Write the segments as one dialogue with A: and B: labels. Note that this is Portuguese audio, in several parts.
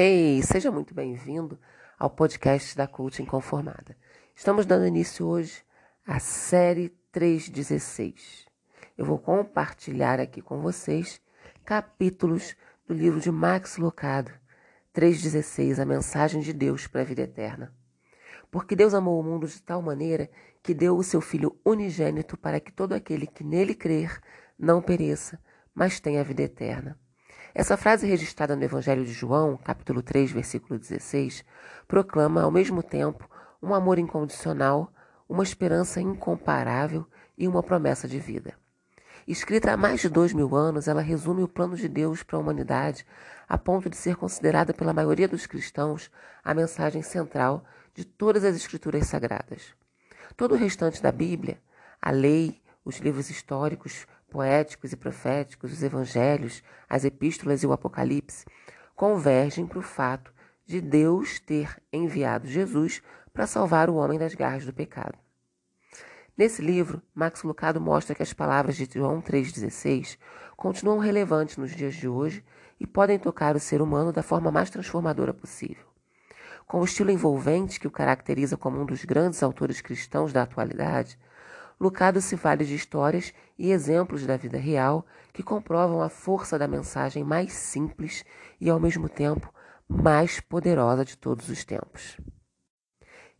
A: Hey, seja muito bem-vindo ao podcast da Coaching Conformada. Estamos dando início hoje à série 316. Eu vou compartilhar aqui com vocês capítulos do livro de Max Lucado, 316, a mensagem de Deus para a vida eterna. Porque Deus amou o mundo de tal maneira que deu o seu Filho unigênito para que todo aquele que nele crer não pereça, mas tenha a vida eterna. Essa frase registrada no Evangelho de João, capítulo 3, versículo 16, proclama ao mesmo tempo um amor incondicional, uma esperança incomparável e uma promessa de vida. Escrita há mais de dois mil anos, ela resume o plano de Deus para a humanidade, a ponto de ser considerada pela maioria dos cristãos a mensagem central de todas as escrituras sagradas. Todo o restante da Bíblia, a lei, os livros históricos, poéticos e proféticos, os evangelhos, as epístolas e o Apocalipse, convergem para o fato de Deus ter enviado Jesus para salvar o homem das garras do pecado. Nesse livro, Max Lucado mostra que as palavras de João 3,16 continuam relevantes nos dias de hoje e podem tocar o ser humano da forma mais transformadora possível. Com o estilo envolvente que o caracteriza como um dos grandes autores cristãos da atualidade, Lucado se vale de histórias e exemplos da vida real que comprovam a força da mensagem mais simples e, ao mesmo tempo, mais poderosa de todos os tempos.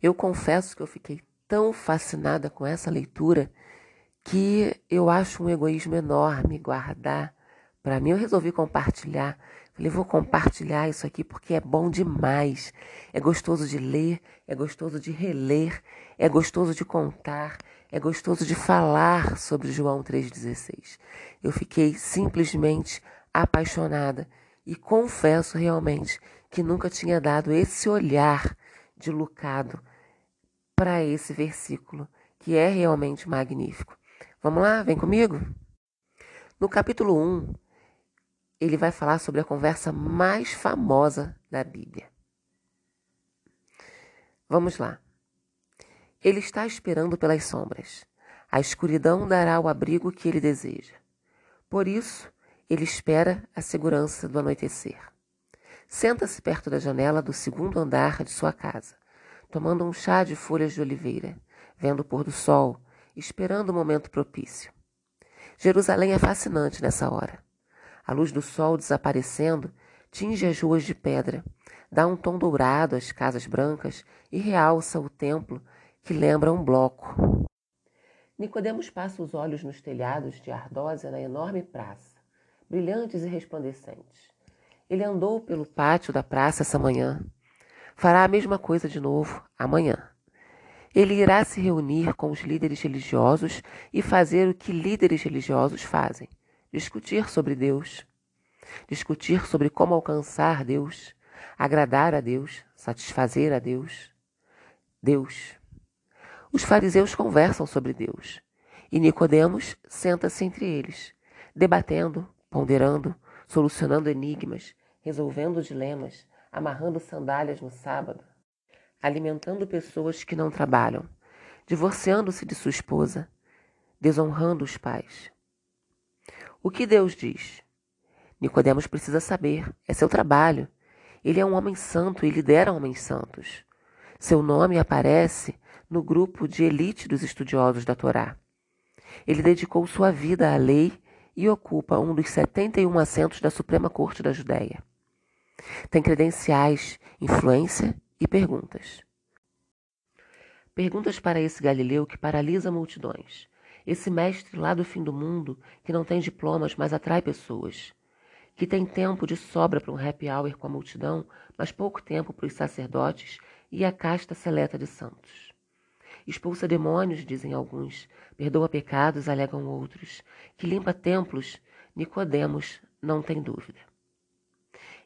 A: Eu confesso que eu fiquei tão fascinada com essa leitura que eu acho um egoísmo enorme guardar. Para mim, eu resolvi compartilhar. Falei, vou compartilhar isso aqui porque é bom demais. É gostoso de ler, é gostoso de reler, é gostoso de contar, é gostoso de falar sobre João 3,16. Eu fiquei simplesmente apaixonada e confesso realmente que nunca tinha dado esse olhar de Lucado para esse versículo, que é realmente magnífico. Vamos lá, vem comigo? No capítulo 1, ele vai falar sobre a conversa mais famosa da Bíblia. Vamos lá. Ele está esperando pelas sombras. A escuridão dará o abrigo que ele deseja. Por isso, ele espera a segurança do anoitecer. Senta-se perto da janela do segundo andar de sua casa, tomando um chá de folhas de oliveira, vendo o pôr do sol, esperando o momento propício. Jerusalém é fascinante nessa hora. A luz do sol desaparecendo tinge as ruas de pedra, dá um tom dourado às casas brancas e realça o templo que lembra um bloco. Nicodemos passa os olhos nos telhados de ardósia na enorme praça, brilhantes e resplandecentes. Ele andou pelo pátio da praça essa manhã. Fará a mesma coisa de novo amanhã. Ele irá se reunir com os líderes religiosos e fazer o que líderes religiosos fazem: discutir sobre Deus, discutir sobre como alcançar Deus, agradar a Deus, satisfazer a Deus. Deus, os fariseus conversam sobre Deus e Nicodemos senta-se entre eles, debatendo, ponderando, solucionando enigmas, resolvendo dilemas, amarrando sandálias no sábado, alimentando pessoas que não trabalham, divorciando-se de sua esposa, desonrando os pais. O que Deus diz? Nicodemos precisa saber, é seu trabalho. Ele é um homem santo e lidera homens santos. Seu nome aparece no grupo de elite dos estudiosos da Torá. Ele dedicou sua vida à lei e ocupa um dos 71 assentos da Suprema Corte da Judéia. Tem credenciais, influência e perguntas. Perguntas para esse Galileu que paralisa multidões. Esse mestre lá do fim do mundo que não tem diplomas, mas atrai pessoas. Que tem tempo de sobra para um happy hour com a multidão, mas pouco tempo para os sacerdotes e a casta seleta de santos. Expulsa demônios, dizem alguns, perdoa pecados, alegam outros, que limpa templos, Nicodemos não tem dúvida.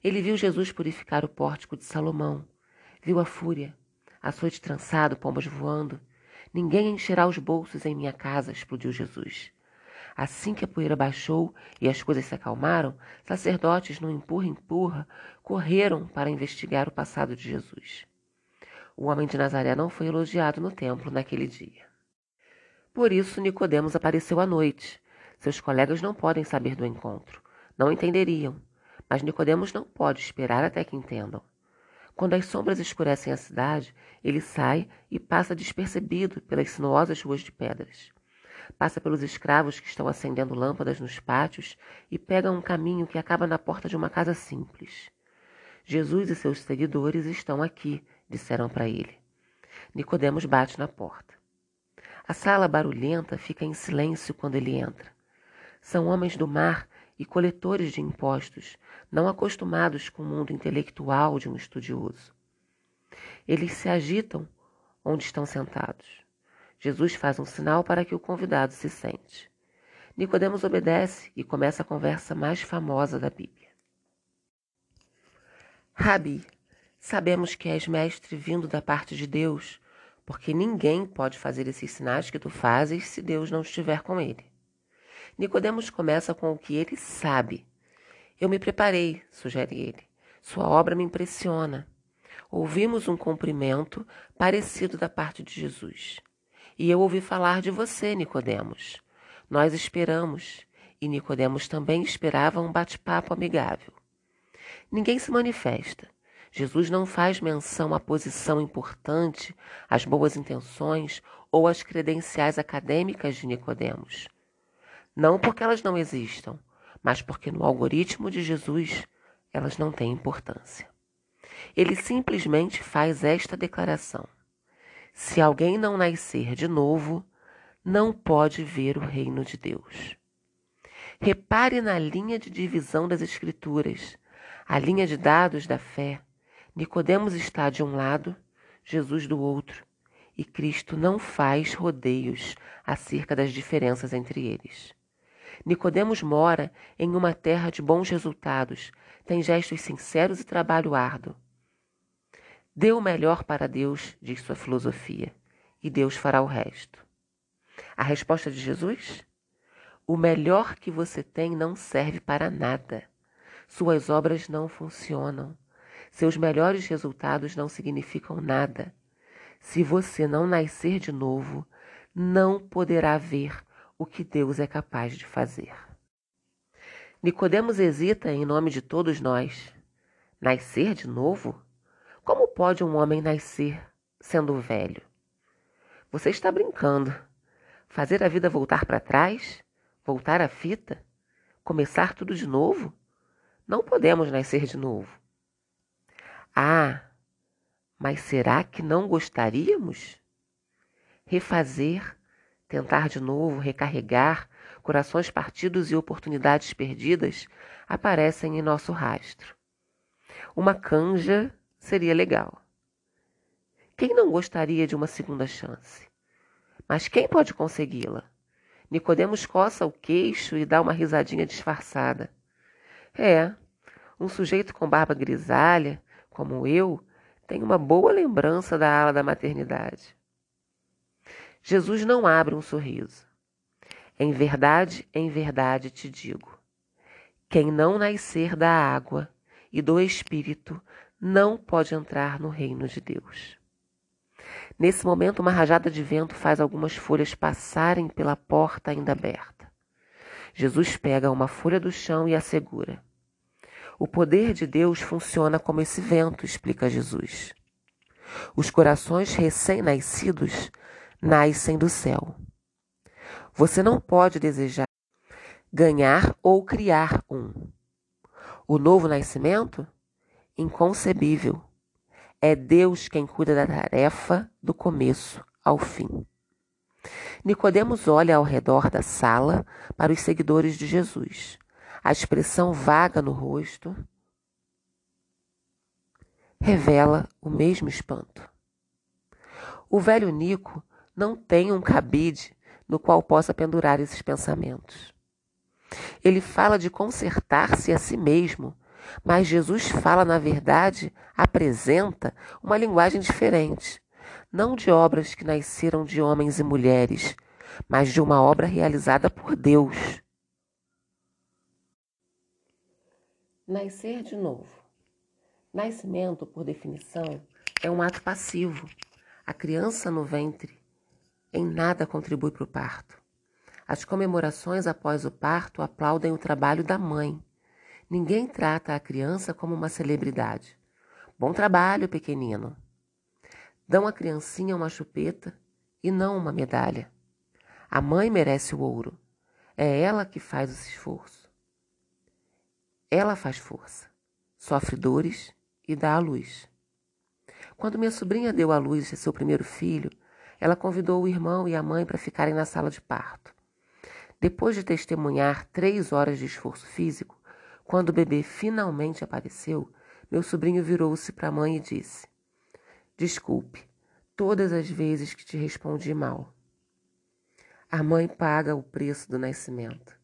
A: Ele viu Jesus purificar o pórtico de Salomão, viu a fúria, açoite trançado, pombas voando. Ninguém encherá os bolsos em minha casa, explodiu Jesus. Assim que a poeira baixou e as coisas se acalmaram, sacerdotes, no empurra-empurra, correram para investigar o passado de Jesus o homem de Nazaré não foi elogiado no templo naquele dia. Por isso Nicodemos apareceu à noite. Seus colegas não podem saber do encontro, não entenderiam, Mas Nicodemos não pode esperar até que entendam. Quando as sombras escurecem a cidade, ele sai e passa despercebido pelas sinuosas ruas de pedras. Passa pelos escravos que estão acendendo lâmpadas nos pátios e pega um caminho que acaba na porta de uma casa simples. Jesus e seus seguidores estão aqui, disseram para ele. Nicodemos bate na porta. A sala barulhenta fica em silêncio quando ele entra. São homens do mar e coletores de impostos, não acostumados com o mundo intelectual de um estudioso. Eles se agitam onde estão sentados. Jesus faz um sinal para que o convidado se sente. Nicodemos obedece e começa a conversa mais famosa da Bíblia. Rabi, sabemos que és mestre vindo da parte de Deus, porque ninguém pode fazer esses sinais que tu fazes se Deus não estiver com ele. Nicodemos começa com o que ele sabe. Eu me preparei, sugere ele. Sua obra me impressiona. Ouvimos um cumprimento parecido da parte de Jesus. E eu ouvi falar de você, Nicodemos. Nós esperamos, e Nicodemos também esperava um bate-papo amigável. Ninguém se manifesta. Jesus não faz menção à posição importante, às boas intenções ou às credenciais acadêmicas de Nicodemos. Não porque elas não existam, mas porque no algoritmo de Jesus elas não têm importância. Ele simplesmente faz esta declaração: Se alguém não nascer de novo, não pode ver o reino de Deus. Repare na linha de divisão das Escrituras, a linha de dados da fé. Nicodemos está de um lado, Jesus do outro, e Cristo não faz rodeios acerca das diferenças entre eles. Nicodemos mora em uma terra de bons resultados, tem gestos sinceros e trabalho árduo. Dê o melhor para Deus, diz sua filosofia, e Deus fará o resto. A resposta de Jesus? O melhor que você tem não serve para nada. Suas obras não funcionam. Seus melhores resultados não significam nada. Se você não nascer de novo, não poderá ver o que Deus é capaz de fazer. Nicodemos hesita em nome de todos nós. Nascer de novo? Como pode um homem nascer sendo velho? Você está brincando. Fazer a vida voltar para trás? Voltar a fita? Começar tudo de novo? Não podemos nascer de novo. Ah, mas será que não gostaríamos? Refazer tentar de novo recarregar, corações partidos e oportunidades perdidas aparecem em nosso rastro. Uma canja seria legal. Quem não gostaria de uma segunda chance? Mas quem pode consegui-la? Nicodemos coça o queixo e dá uma risadinha disfarçada. É, um sujeito com barba grisalha, como eu, tem uma boa lembrança da ala da maternidade. Jesus não abre um sorriso. Em verdade, em verdade te digo: quem não nascer da água e do Espírito não pode entrar no reino de Deus. Nesse momento, uma rajada de vento faz algumas folhas passarem pela porta ainda aberta. Jesus pega uma folha do chão e a segura. O poder de Deus funciona como esse vento, explica Jesus. Os corações recém-nascidos nascem do céu. Você não pode desejar ganhar ou criar um. O novo nascimento? Inconcebível. É Deus quem cuida da tarefa do começo ao fim. Nicodemos olha ao redor da sala para os seguidores de Jesus. A expressão vaga no rosto revela o mesmo espanto. O velho Nico não tem um cabide no qual possa pendurar esses pensamentos. Ele fala de consertar-se a si mesmo, mas Jesus fala, na verdade, apresenta uma linguagem diferente, não de obras que nasceram de homens e mulheres, mas de uma obra realizada por Deus. Nascer de novo. Nascimento, por definição, é um ato passivo. A criança no ventre em nada contribui para o parto. As comemorações após o parto aplaudem o trabalho da mãe. Ninguém trata a criança como uma celebridade. Bom trabalho, pequenino. Dão à criancinha uma chupeta e não uma medalha. A mãe merece o ouro. É ela que faz o esforço. Ela faz força, sofre dores e dá à luz. Quando minha sobrinha deu à luz seu primeiro filho, ela convidou o irmão e a mãe para ficarem na sala de parto. Depois de testemunhar três horas de esforço físico, quando o bebê finalmente apareceu, meu sobrinho virou-se para a mãe e disse: Desculpe, todas as vezes que te respondi mal. A mãe paga o preço do nascimento.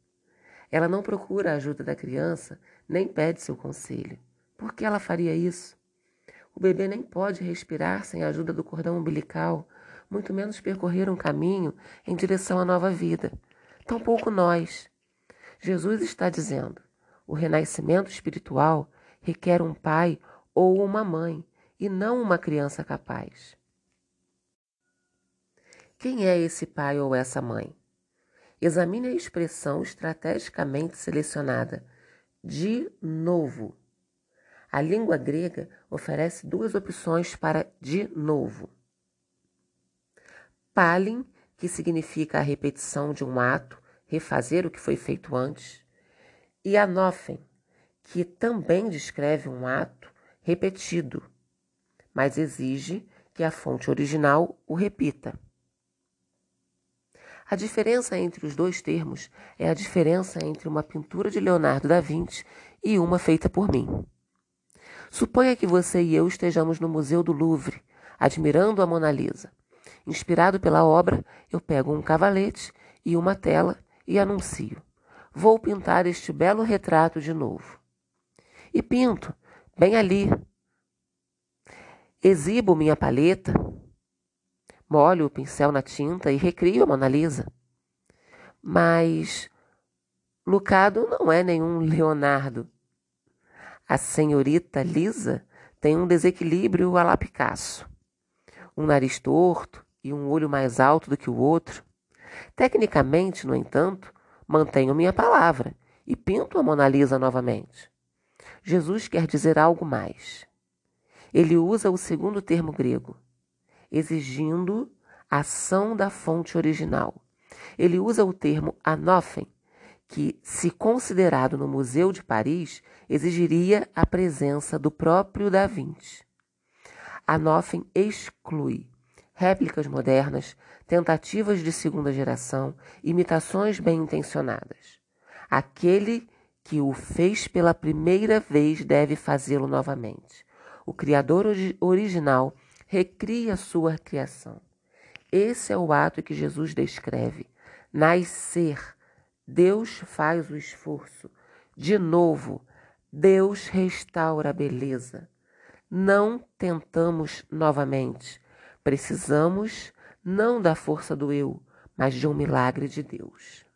A: Ela não procura a ajuda da criança, nem pede seu conselho. Por que ela faria isso? O bebê nem pode respirar sem a ajuda do cordão umbilical, muito menos percorrer um caminho em direção à nova vida. Tampouco nós. Jesus está dizendo: o renascimento espiritual requer um pai ou uma mãe, e não uma criança capaz. Quem é esse pai ou essa mãe? Examine a expressão estrategicamente selecionada, de novo. A língua grega oferece duas opções para de novo. Palin, que significa a repetição de um ato, refazer o que foi feito antes, e anófen, que também descreve um ato repetido, mas exige que a fonte original o repita. A diferença entre os dois termos é a diferença entre uma pintura de Leonardo da Vinci e uma feita por mim. Suponha que você e eu estejamos no Museu do Louvre, admirando a Mona Lisa. Inspirado pela obra, eu pego um cavalete e uma tela e anuncio: Vou pintar este belo retrato de novo. E pinto, bem ali. Exibo minha paleta, molho o pincel na tinta e recrio a Mona Lisa. Mas Lucado não é nenhum Leonardo. A senhorita Lisa tem um desequilíbrio a la Picasso. Um nariz torto e um olho mais alto do que o outro. Tecnicamente, no entanto, mantenho minha palavra e pinto a Mona Lisa novamente. Jesus quer dizer algo mais. Ele usa o segundo termo grego, exigindo ação da fonte original. Ele usa o termo anófen, que, se considerado no Museu de Paris, exigiria a presença do próprio Da Vinci. Anófen exclui réplicas modernas, tentativas de segunda geração, imitações bem intencionadas. Aquele que o fez pela primeira vez deve fazê-lo novamente. O Criador original recria sua criação. Esse é o ato que Jesus descreve. Nascer Deus faz o esforço. De novo, Deus restaura a beleza. Não tentamos novamente. Precisamos não da força do eu, mas de um milagre de Deus.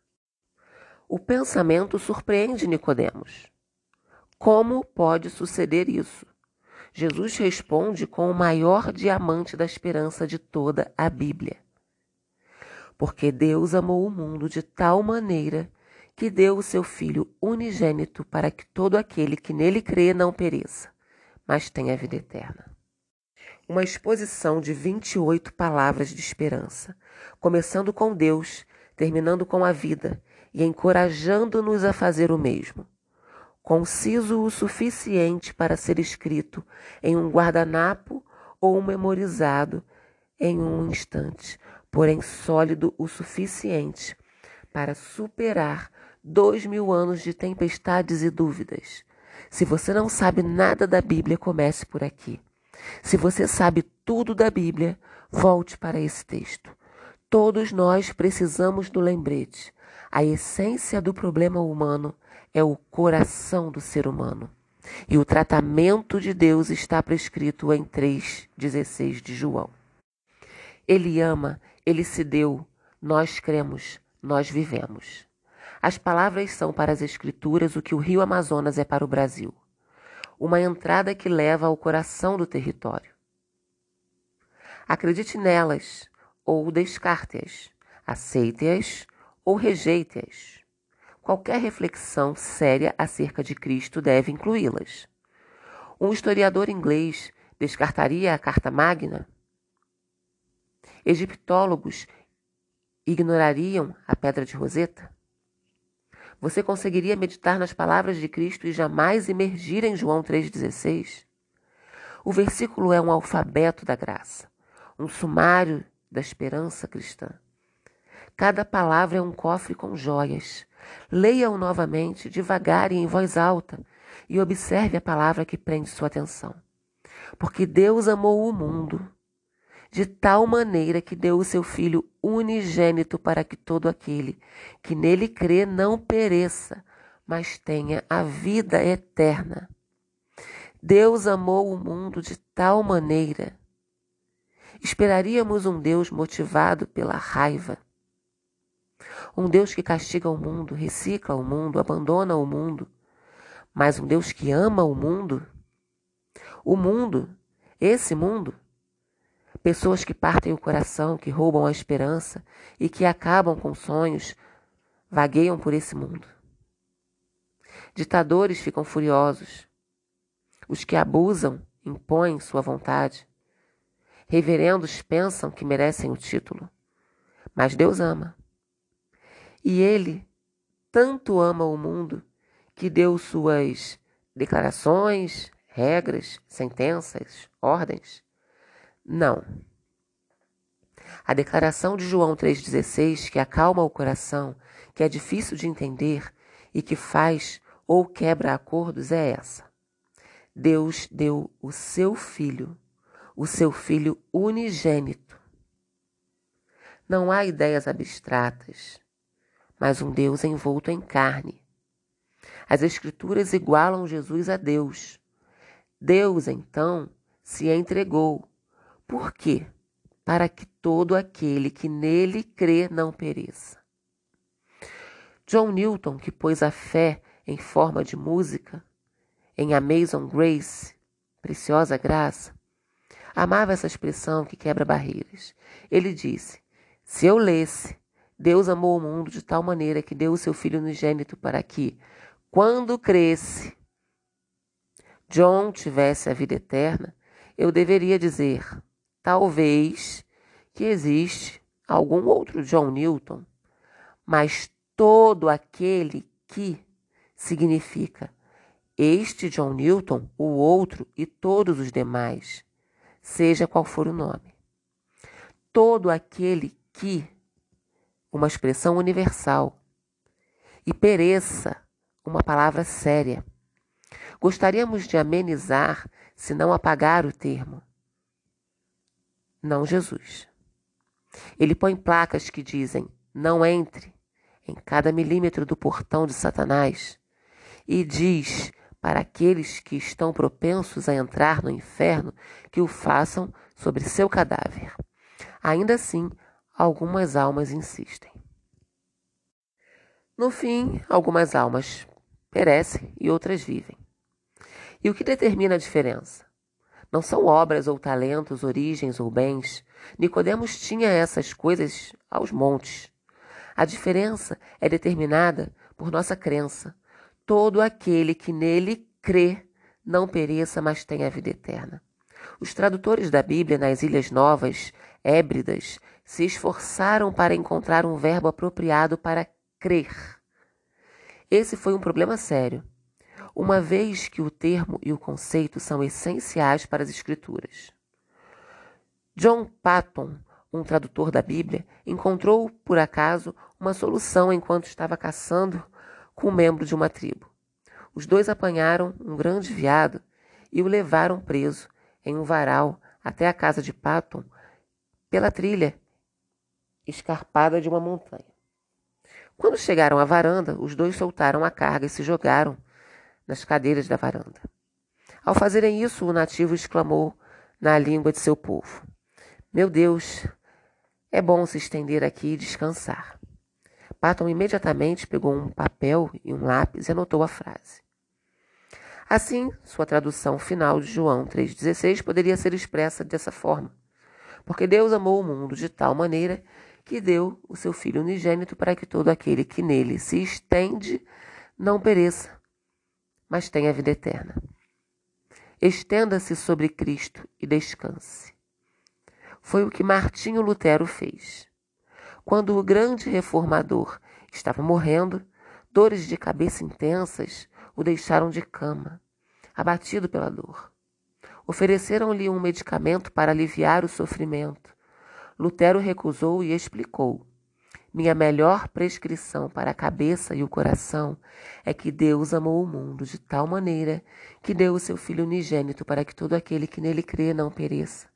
A: O pensamento surpreende Nicodemos. Como pode suceder isso? Jesus responde com o maior diamante da esperança de toda a Bíblia porque Deus amou o mundo de tal maneira que deu o seu Filho unigênito para que todo aquele que nele crê não pereça, mas tenha vida eterna. Uma exposição de 28 palavras de esperança, começando com Deus, terminando com a vida e encorajando-nos a fazer o mesmo. Conciso o suficiente para ser escrito em um guardanapo ou memorizado em um instante, porém sólido o suficiente para superar dois mil anos de tempestades e dúvidas. Se você não sabe nada da Bíblia, comece por aqui. Se você sabe tudo da Bíblia, volte para esse texto. Todos nós precisamos do lembrete. A essência do problema humano é o coração do ser humano. E o tratamento de Deus está prescrito em 3,16 de João. Ele ama ele se deu, nós cremos, nós vivemos. As palavras são para as Escrituras o que o rio Amazonas é para o Brasil uma entrada que leva ao coração do território. Acredite nelas ou descarte-as, aceite-as ou rejeite-as. Qualquer reflexão séria acerca de Cristo deve incluí-las. Um historiador inglês descartaria a Carta Magna? Egiptólogos ignorariam a Pedra de Roseta? Você conseguiria meditar nas palavras de Cristo e jamais emergir em João 3,16? O versículo é um alfabeto da graça, um sumário da esperança cristã. Cada palavra é um cofre com joias. Leia-o novamente, devagar e em voz alta, e observe a palavra que prende sua atenção. Porque Deus amou o mundo de tal maneira que deu o seu Filho unigênito para que todo aquele que nele crê não pereça, mas tenha a vida eterna. Deus amou o mundo de tal maneira. Esperaríamos um Deus motivado pela raiva, um Deus que castiga o mundo, recicla o mundo, abandona o mundo. Mas um Deus que ama o mundo. O mundo, esse mundo. Pessoas que partem o coração, que roubam a esperança e que acabam com sonhos, vagueiam por esse mundo. Ditadores ficam furiosos. Os que abusam impõem sua vontade. Reverendos pensam que merecem o título. Mas Deus ama. E ele tanto ama o mundo que deu suas declarações, regras, sentenças, ordens? Não. A declaração de João 3,16, que acalma o coração, que é difícil de entender e que faz ou quebra acordos, é essa. Deus deu o seu filho, o seu filho unigênito. Não há ideias abstratas mas um Deus envolto em carne. As Escrituras igualam Jesus a Deus. Deus, então, se entregou. Por quê? Para que todo aquele que nele crê não pereça. John Newton, que pôs a fé em forma de música, em Amazing Grace, Preciosa Graça, amava essa expressão que quebra barreiras. Ele disse: Se eu lesse Deus amou o mundo de tal maneira que deu o seu Filho unigênito para que, quando cresce, John tivesse a vida eterna, eu deveria dizer, talvez, que existe algum outro John Newton, mas todo aquele que significa este John Newton, o outro e todos os demais, seja qual for o nome. Todo aquele que uma expressão universal. E pereça, uma palavra séria. Gostaríamos de amenizar, se não apagar o termo. Não Jesus. Ele põe placas que dizem: não entre em cada milímetro do portão de Satanás e diz para aqueles que estão propensos a entrar no inferno que o façam sobre seu cadáver. Ainda assim, algumas almas insistem. No fim, algumas almas perecem e outras vivem. E o que determina a diferença? Não são obras ou talentos, origens ou bens. Nicodemos tinha essas coisas aos montes. A diferença é determinada por nossa crença. Todo aquele que nele crê não pereça, mas tenha a vida eterna. Os tradutores da Bíblia nas Ilhas Novas, Hébridas, se esforçaram para encontrar um verbo apropriado para crer. Esse foi um problema sério, uma vez que o termo e o conceito são essenciais para as Escrituras. John Patton, um tradutor da Bíblia, encontrou, por acaso, uma solução enquanto estava caçando com um membro de uma tribo. Os dois apanharam um grande veado e o levaram preso em um varal até a casa de Patton pela trilha escarpada de uma montanha. Quando chegaram à varanda, os dois soltaram a carga e se jogaram nas cadeiras da varanda. Ao fazerem isso, o nativo exclamou na língua de seu povo: Meu Deus, é bom se estender aqui e descansar. Patton imediatamente pegou um papel e um lápis e anotou a frase. Assim, sua tradução final de João 3,16 poderia ser expressa dessa forma. Porque Deus amou o mundo de tal maneira que deu o seu Filho unigênito para que todo aquele que nele se estende não pereça, mas tenha vida eterna. Estenda-se sobre Cristo e descanse. Foi o que Martinho Lutero fez. Quando o grande reformador estava morrendo, dores de cabeça intensas o deixaram de cama, abatido pela dor. Ofereceram-lhe um medicamento para aliviar o sofrimento. Lutero recusou e explicou: Minha melhor prescrição para a cabeça e o coração é que Deus amou o mundo de tal maneira que deu o seu Filho unigênito para que todo aquele que nele crê não pereça,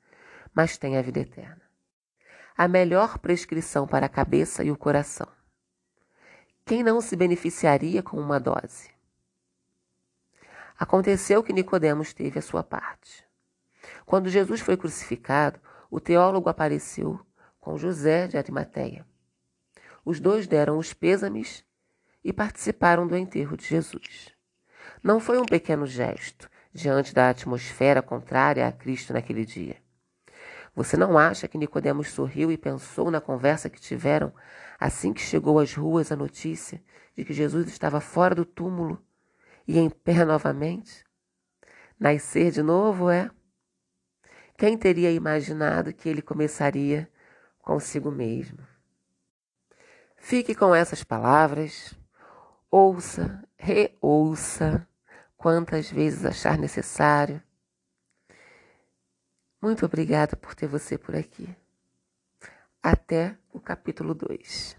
A: mas tenha a vida eterna. A melhor prescrição para a cabeça e o coração. Quem não se beneficiaria com uma dose? Aconteceu que Nicodemos teve a sua parte. Quando Jesus foi crucificado, o teólogo apareceu com José de Arimateia. Os dois deram os pêsames e participaram do enterro de Jesus. Não foi um pequeno gesto diante da atmosfera contrária a Cristo naquele dia. Você não acha que Nicodemos sorriu e pensou na conversa que tiveram assim que chegou às ruas a notícia de que Jesus estava fora do túmulo e em pé novamente? Nascer de novo é? Quem teria imaginado que ele começaria consigo mesmo? Fique com essas palavras, ouça, reouça, quantas vezes achar necessário. Muito obrigada por ter você por aqui. Até o capítulo 2.